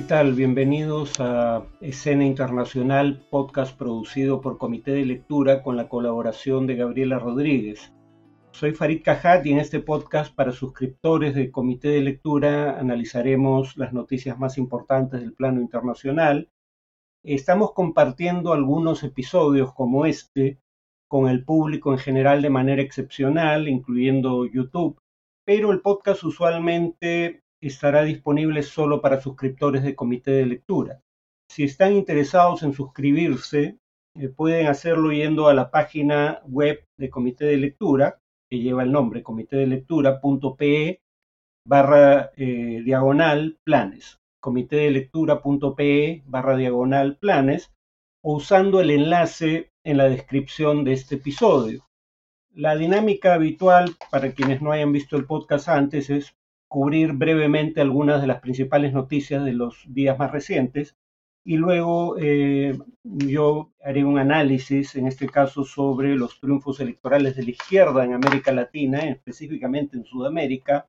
¿qué tal? Bienvenidos a Escena Internacional, podcast producido por Comité de Lectura con la colaboración de Gabriela Rodríguez. Soy Farid Cajat y en este podcast para suscriptores del Comité de Lectura analizaremos las noticias más importantes del plano internacional. Estamos compartiendo algunos episodios como este con el público en general de manera excepcional, incluyendo YouTube, pero el podcast usualmente estará disponible solo para suscriptores del comité de lectura. Si están interesados en suscribirse, eh, pueden hacerlo yendo a la página web de comité de lectura, que lleva el nombre comitedelectura.pe barra eh, diagonal planes, comitedelectura.pe barra diagonal planes, o usando el enlace en la descripción de este episodio. La dinámica habitual, para quienes no hayan visto el podcast antes, es cubrir brevemente algunas de las principales noticias de los días más recientes y luego eh, yo haré un análisis, en este caso, sobre los triunfos electorales de la izquierda en América Latina, específicamente en Sudamérica,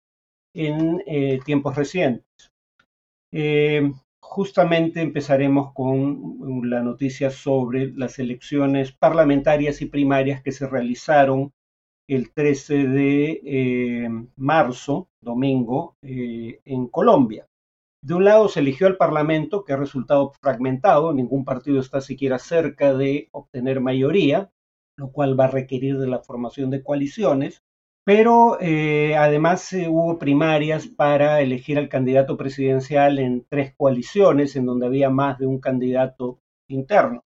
en eh, tiempos recientes. Eh, justamente empezaremos con la noticia sobre las elecciones parlamentarias y primarias que se realizaron el 13 de eh, marzo, domingo, eh, en Colombia. De un lado se eligió al Parlamento, que ha resultado fragmentado, ningún partido está siquiera cerca de obtener mayoría, lo cual va a requerir de la formación de coaliciones, pero eh, además hubo primarias para elegir al candidato presidencial en tres coaliciones, en donde había más de un candidato interno.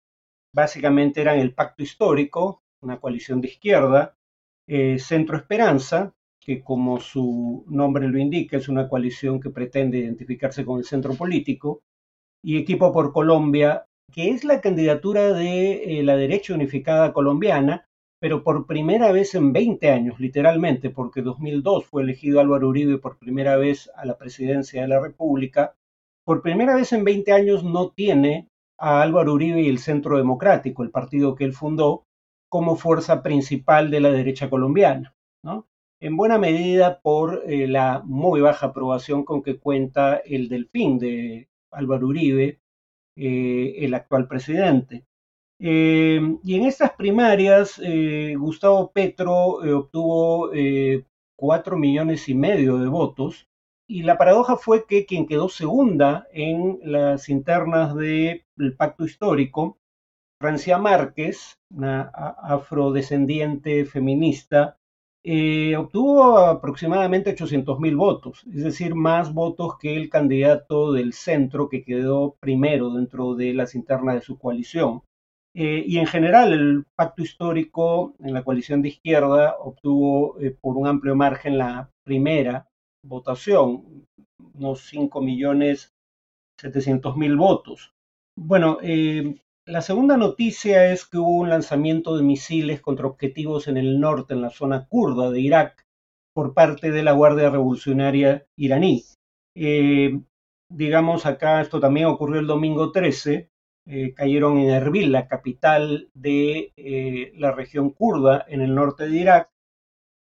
Básicamente eran el Pacto Histórico, una coalición de izquierda, eh, Centro Esperanza, que como su nombre lo indica, es una coalición que pretende identificarse con el centro político, y Equipo por Colombia, que es la candidatura de eh, la derecha unificada colombiana, pero por primera vez en 20 años, literalmente, porque 2002 fue elegido Álvaro Uribe por primera vez a la presidencia de la República, por primera vez en 20 años no tiene a Álvaro Uribe y el Centro Democrático, el partido que él fundó, como fuerza principal de la derecha colombiana, ¿no? en buena medida por eh, la muy baja aprobación con que cuenta el delfín de Álvaro Uribe, eh, el actual presidente. Eh, y en estas primarias, Gustavo Petro obtuvo cuatro millones y medio de votos, y la paradoja fue que quien quedó segunda en las internas del pacto histórico Francia Márquez, una afrodescendiente feminista, eh, obtuvo aproximadamente 800 mil votos, es decir, más votos que el candidato del centro que quedó primero dentro de las internas de su coalición. Eh, y en general el pacto histórico en la coalición de izquierda obtuvo eh, por un amplio margen la primera votación, unos 5 millones 700 mil votos. Bueno, la segunda noticia es que hubo un lanzamiento de misiles contra objetivos en el norte, en la zona kurda de Irak, por parte de la Guardia Revolucionaria iraní. Eh, digamos, acá esto también ocurrió el domingo 13, eh, cayeron en Erbil, la capital de eh, la región kurda en el norte de Irak,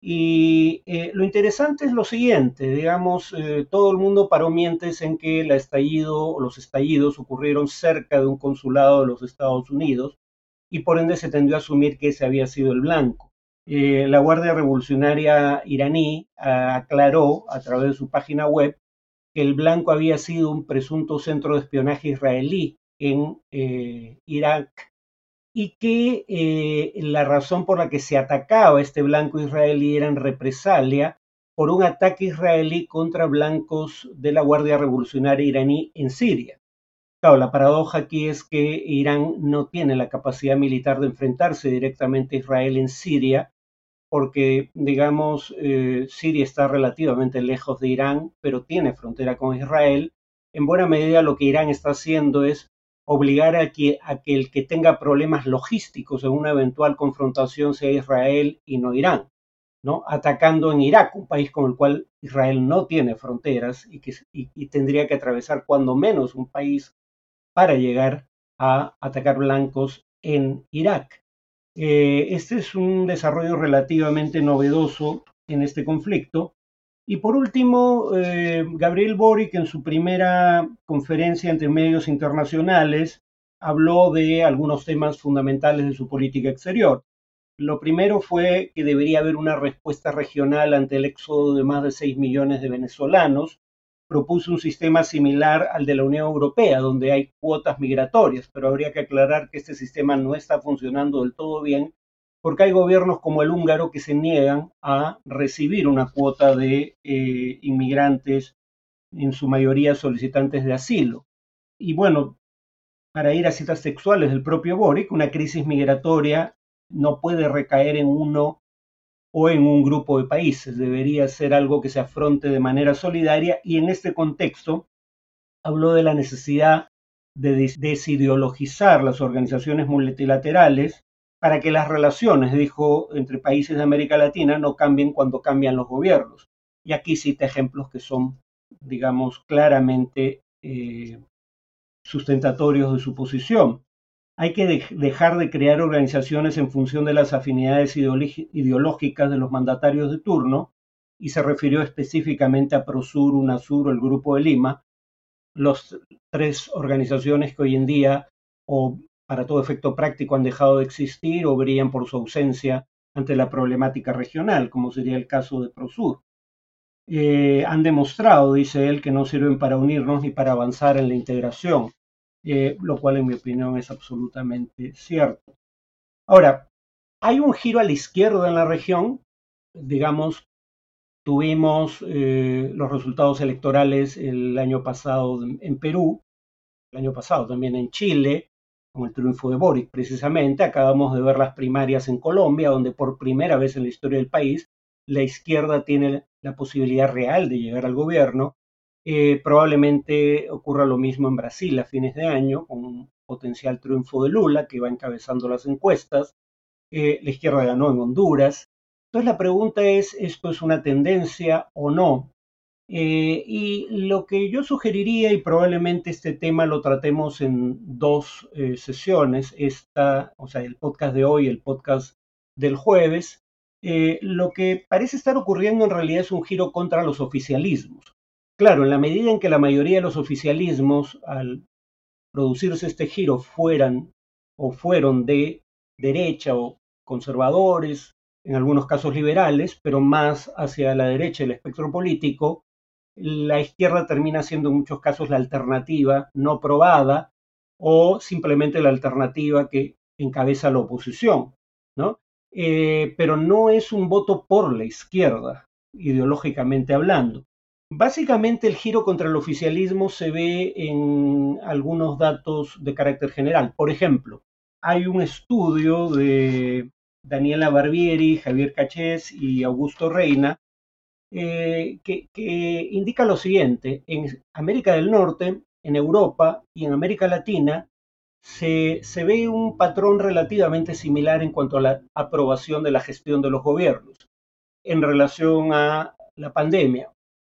y eh, lo interesante es lo siguiente, digamos, eh, todo el mundo paró mientes en que los estallidos ocurrieron cerca de un consulado de los Estados Unidos y por ende se tendió a asumir que ese había sido el blanco. Eh, la Guardia Revolucionaria iraní ah, aclaró a través de su página web que el blanco había sido un presunto centro de espionaje israelí en Irak y que eh, la razón por la que se atacaba este blanco israelí era en represalia por un ataque israelí contra blancos de la Guardia Revolucionaria iraní en Siria. Claro, la paradoja aquí es que Irán no tiene la capacidad militar de enfrentarse directamente a Israel en Siria, porque, digamos, eh, Siria está relativamente lejos de Irán, pero tiene frontera con Israel. En buena medida lo que Irán está haciendo es obligar a que, a que el que tenga problemas logísticos en una eventual confrontación sea Israel y no Irán, ¿no? Atacando en Irak, un país con el cual Israel no tiene fronteras y que y, tendría que atravesar cuando menos un país para llegar a atacar blancos en Irak. Eh, este es un desarrollo relativamente novedoso en este conflicto Y por último, eh, Gabriel Boric en su primera conferencia entre medios internacionales habló de algunos temas fundamentales de su política exterior. Lo primero fue que debería haber una respuesta regional ante el éxodo de más de 6 millones de venezolanos. Propuso un sistema similar al de la Unión Europea, donde hay cuotas migratorias, pero habría que aclarar que este sistema no está funcionando del todo bien, porque hay gobiernos como el húngaro que se niegan a recibir una cuota de eh, inmigrantes, en su mayoría solicitantes de asilo. Y bueno, para ir a citas textuales del propio Boric, una crisis migratoria no puede recaer en uno o en un grupo de países, debería ser algo que se afronte de manera solidaria y en este contexto habló de la necesidad de desideologizar las organizaciones multilaterales para que las relaciones, dijo, entre países de América Latina no cambien cuando cambian los gobiernos. Y aquí cita ejemplos que son, digamos, claramente eh, sustentatorios de su posición. Hay que dejar de crear organizaciones en función de las afinidades ideológicas de los mandatarios de turno, y se refirió específicamente a Prosur, UNASUR o el Grupo de Lima, las tres organizaciones que hoy en día, o para todo efecto práctico, han dejado de existir o brillan por su ausencia ante la problemática regional, como sería el caso de Prosur. Eh, han demostrado, dice él, que no sirven para unirnos ni para avanzar en la integración. Eh, lo cual en mi opinión es absolutamente cierto. Ahora, hay un giro a la izquierda en la región, digamos, tuvimos eh, los resultados electorales el año pasado en Perú, el año pasado también en Chile, con el triunfo de Boric precisamente, acabamos de ver las primarias en Colombia, donde por primera vez en la historia del país la izquierda tiene la posibilidad real de llegar al gobierno eh, probablemente ocurra lo mismo en Brasil a fines de año, con un potencial triunfo de Lula, que va encabezando las encuestas. Eh, la izquierda ganó en Honduras. Entonces la pregunta es, ¿esto es una tendencia o no? Eh, y lo que yo sugeriría, y probablemente este tema lo tratemos en dos sesiones, esta, o sea, el podcast de hoy, el podcast del jueves, lo que parece estar ocurriendo en realidad es un giro contra los oficialismos. Claro, en la medida en que la mayoría de los oficialismos, al producirse este giro, fueran o fueron de derecha o conservadores, en algunos casos liberales, pero más hacia la derecha del espectro político, la izquierda termina siendo en muchos casos la alternativa no probada o simplemente la alternativa que encabeza la oposición, ¿no? Eh, pero no es un voto por la izquierda, ideológicamente hablando. Básicamente el giro contra el oficialismo se ve en algunos datos de carácter general. Por ejemplo, hay un estudio de Daniela Barbieri, Javier Cachés y Augusto Reina eh, que, indica lo siguiente. En América del Norte, en Europa y en América Latina se, se ve un patrón relativamente similar en cuanto a la aprobación de la gestión de los gobiernos en relación a la pandemia.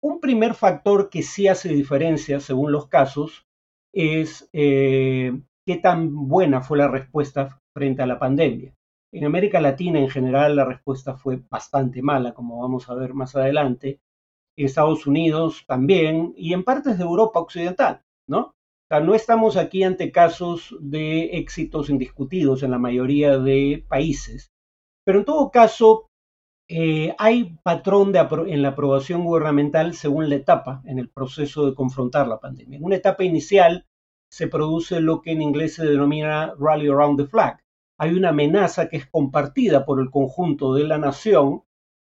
Un primer factor que sí hace diferencia según los casos es eh, qué tan buena fue la respuesta frente a la pandemia. En América Latina en general la respuesta fue bastante mala, como vamos a ver más adelante. En Estados Unidos también y en partes de Europa occidental, ¿no? O sea, no estamos aquí ante casos de éxitos indiscutidos en la mayoría de países. Pero en todo caso, eh, hay patrón en la aprobación gubernamental según la etapa en el proceso de confrontar la pandemia. En una etapa inicial se produce lo que en inglés se denomina rally around the flag. Hay una amenaza que es compartida por el conjunto de la nación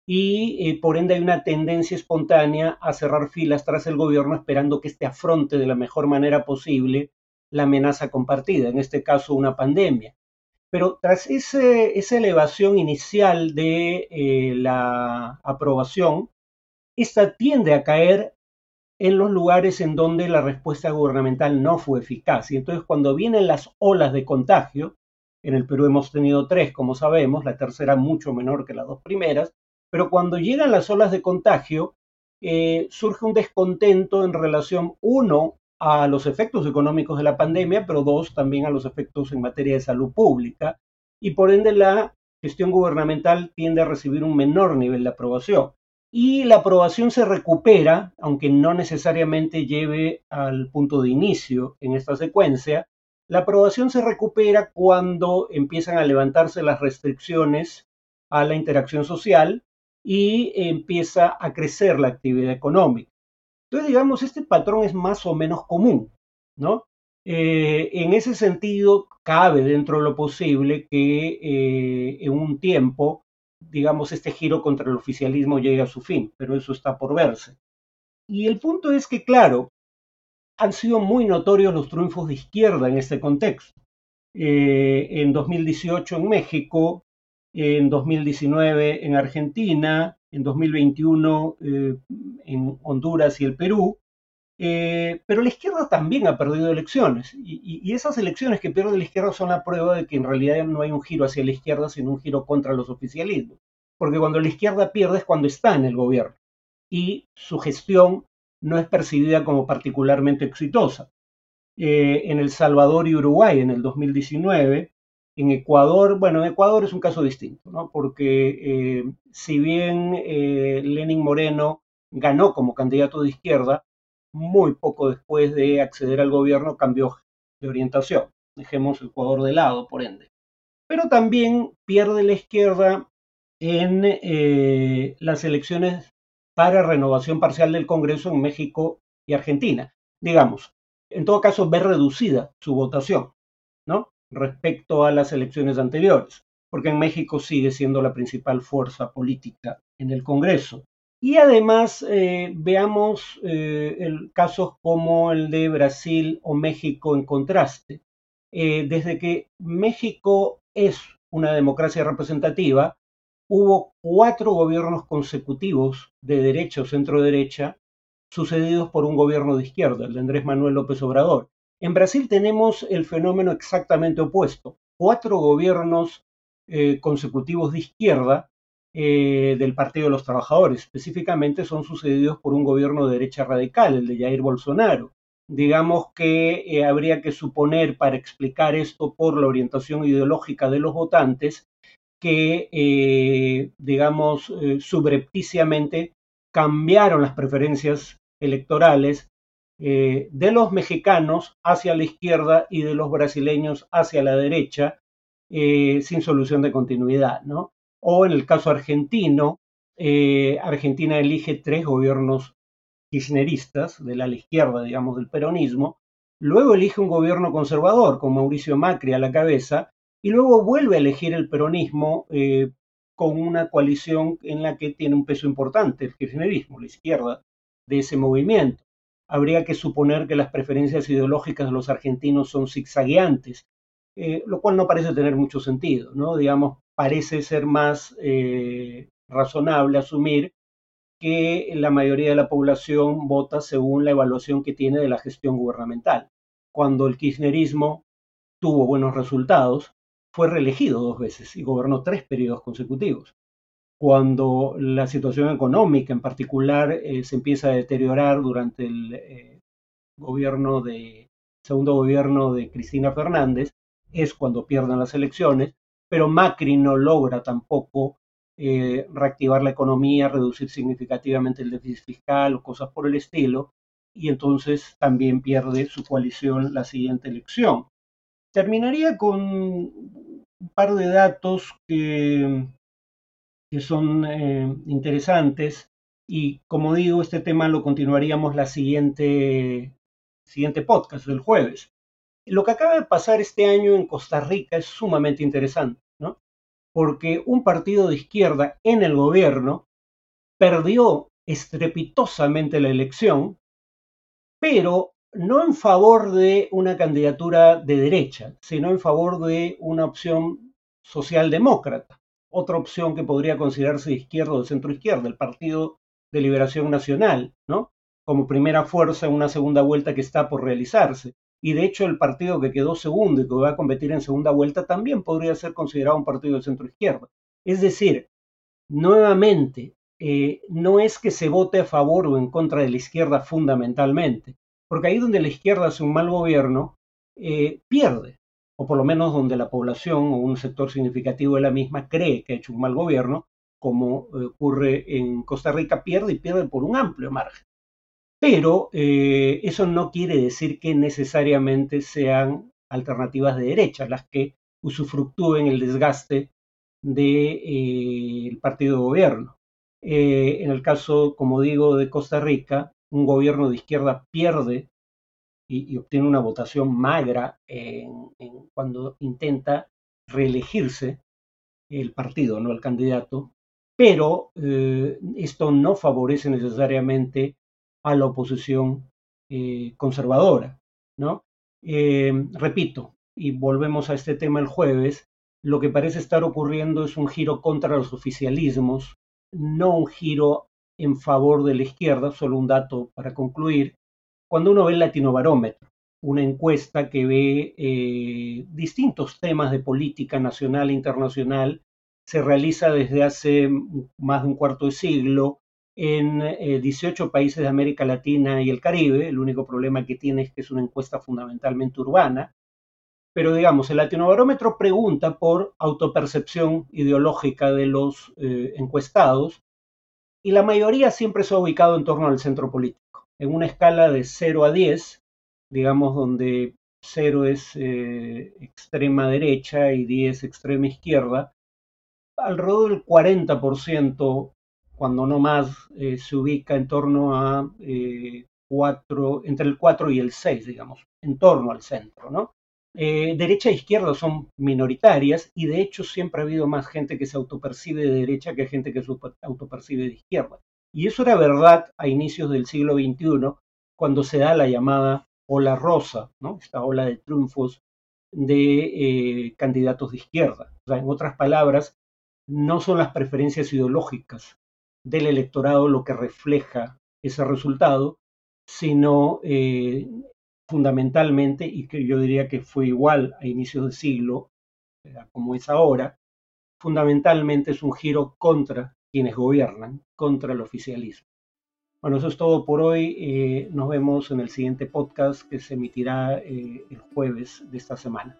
y eh, por ende hay una tendencia espontánea a cerrar filas tras el gobierno esperando que éste afronte de la mejor manera posible la amenaza compartida, en este caso una pandemia. Pero tras esa elevación inicial de eh, la aprobación, esta tiende a caer en los lugares en donde la respuesta gubernamental no fue eficaz. Y entonces cuando vienen las olas de contagio, en el Perú hemos tenido tres, como sabemos, la tercera mucho menor que las dos primeras, pero cuando llegan las olas de contagio, eh, surge un descontento en relación, uno, a los efectos económicos de la pandemia, pero dos, también a los efectos en materia de salud pública, y por ende la gestión gubernamental tiende a recibir un menor nivel de aprobación. y la aprobación se recupera, aunque no necesariamente lleve al punto de inicio en esta secuencia, la aprobación se recupera cuando empiezan a levantarse las restricciones a la interacción social y empieza a crecer la actividad económica. Entonces, digamos, este patrón es más o menos común, ¿no? Eh, en ese sentido, cabe dentro de lo posible que eh, en un tiempo, digamos, este giro contra el oficialismo llegue a su fin, pero eso está por verse. Y el punto es que, claro, han sido muy notorios los triunfos de izquierda en este contexto. Eh, en 2018 en México, en 2019 en Argentina, en 2021 eh, en Honduras y el Perú. Eh, pero la izquierda también ha perdido elecciones y, esas elecciones que pierde la izquierda son la prueba de que en realidad no hay un giro hacia la izquierda, sino un giro contra los oficialismos. Porque cuando la izquierda pierde es cuando está en el gobierno y su gestión no es percibida como particularmente exitosa. Eh, en El Salvador y Uruguay en el 2019 en Ecuador, bueno, en Ecuador es un caso distinto, ¿no? Porque eh, si bien eh, Lenin Moreno ganó como candidato de izquierda, muy poco después de acceder al gobierno cambió de orientación. Dejemos Ecuador de lado, por ende. Pero también pierde la izquierda en las elecciones para renovación parcial del Congreso en México y Argentina. Digamos, en todo caso, ve reducida su votación, ¿no? respecto a las elecciones anteriores, porque en México sigue siendo la principal fuerza política en el Congreso. Y además eh, veamos eh, el, casos como el de Brasil o México en contraste. Eh, desde que México es una democracia representativa, hubo cuatro gobiernos consecutivos de derecha o centro derecha sucedidos por un gobierno de izquierda, el de Andrés Manuel López Obrador. En Brasil tenemos el fenómeno exactamente opuesto. Cuatro gobiernos eh, consecutivos de izquierda eh, del Partido de los Trabajadores, específicamente, son sucedidos por un gobierno de derecha radical, el de Jair Bolsonaro. Digamos que eh, habría que suponer, para explicar esto por la orientación ideológica de los votantes, que, digamos, subrepticiamente cambiaron las preferencias electorales eh, de los mexicanos hacia la izquierda y de los brasileños hacia la derecha, eh, sin solución de continuidad, ¿no? O en el caso argentino, eh, Argentina elige tres gobiernos kirchneristas, de la izquierda, digamos, del peronismo, luego elige un gobierno conservador con Mauricio Macri a la cabeza, y luego vuelve a elegir el peronismo con una coalición en la que tiene un peso importante el kirchnerismo, la izquierda de ese movimiento habría que suponer que las preferencias ideológicas de los argentinos son zigzagueantes, eh, lo cual no parece tener mucho sentido, ¿no? Digamos, parece ser más eh, razonable asumir que la mayoría de la población vota según la evaluación que tiene de la gestión gubernamental. Cuando el kirchnerismo tuvo buenos resultados, fue reelegido dos veces y gobernó tres periodos consecutivos cuando la situación económica en particular eh, se empieza a deteriorar durante el eh, gobierno de segundo gobierno de Cristina Fernández, es cuando pierden las elecciones, pero Macri no logra tampoco eh, reactivar la economía, reducir significativamente el déficit fiscal o cosas por el estilo, y entonces también pierde su coalición la siguiente elección. Terminaría con un par de datos que son eh, interesantes. Y como digo, este tema lo continuaríamos la siguiente, siguiente podcast del jueves. Lo que acaba de pasar este año en Costa Rica es sumamente interesante, ¿no? Porque un partido de izquierda en el gobierno perdió estrepitosamente la elección, pero no en favor de una candidatura de derecha, sino en favor de una opción socialdemócrata otra opción que podría considerarse de izquierda o de centro izquierda, el Partido de Liberación Nacional, ¿no? Como primera fuerza en una segunda vuelta que está por realizarse. Y de hecho el partido que quedó segundo y que va a competir en segunda vuelta también podría ser considerado un partido de centro izquierda. Es decir, nuevamente, eh, no es que se vote a favor o en contra de la izquierda fundamentalmente, porque ahí donde la izquierda hace un mal gobierno, eh, pierde o por lo menos donde la población o un sector significativo de la misma cree que ha hecho un mal gobierno, como eh, ocurre en Costa Rica, pierde y pierde por un amplio margen. Pero eh, eso no quiere decir que necesariamente sean alternativas de derecha las que usufructúen el desgaste del partido de gobierno. en el caso, como digo, de Costa Rica, un gobierno de izquierda pierde y, obtiene una votación magra cuando intenta reelegirse el partido, no el candidato, pero eh, esto no favorece necesariamente a la oposición eh, conservadora, ¿no? Eh, repito, y volvemos a este tema el jueves, lo que parece estar ocurriendo es un giro contra los oficialismos, no un giro en favor de la izquierda, solo un dato para concluir, cuando uno ve el latinobarómetro, una encuesta que ve eh, distintos temas de política nacional e internacional, se realiza desde hace más de un cuarto de siglo en 18 eh, países de América Latina y el Caribe. El único problema que tiene es que es una encuesta fundamentalmente urbana. Pero digamos, el latinobarómetro pregunta por autopercepción ideológica de los eh, encuestados y la mayoría siempre se ha ubicado en torno al centro político. En una escala de 0 a 10, digamos, donde 0 es eh, extrema derecha y 10 extrema izquierda, alrededor del 40%, cuando no más, eh, se ubica en torno a 4, eh, entre el 4 y el 6, digamos, en torno al centro, ¿no? Derecha e izquierda son minoritarias y de hecho siempre ha habido más gente que se autopercibe de derecha que gente que se autopercibe de izquierda. Y eso era verdad a inicios del siglo XXI, cuando se da la llamada ola rosa, ¿no? esta ola de triunfos de eh, candidatos de izquierda. En otras palabras, no son las preferencias ideológicas del electorado lo que refleja ese resultado, sino eh, fundamentalmente, y que yo diría que fue igual a inicios de siglo, eh, como es ahora, fundamentalmente es un giro contra quienes gobiernan, contra el oficialismo. Bueno, eso es todo por hoy. Eh, nos vemos en el siguiente podcast que se emitirá eh, el jueves de esta semana.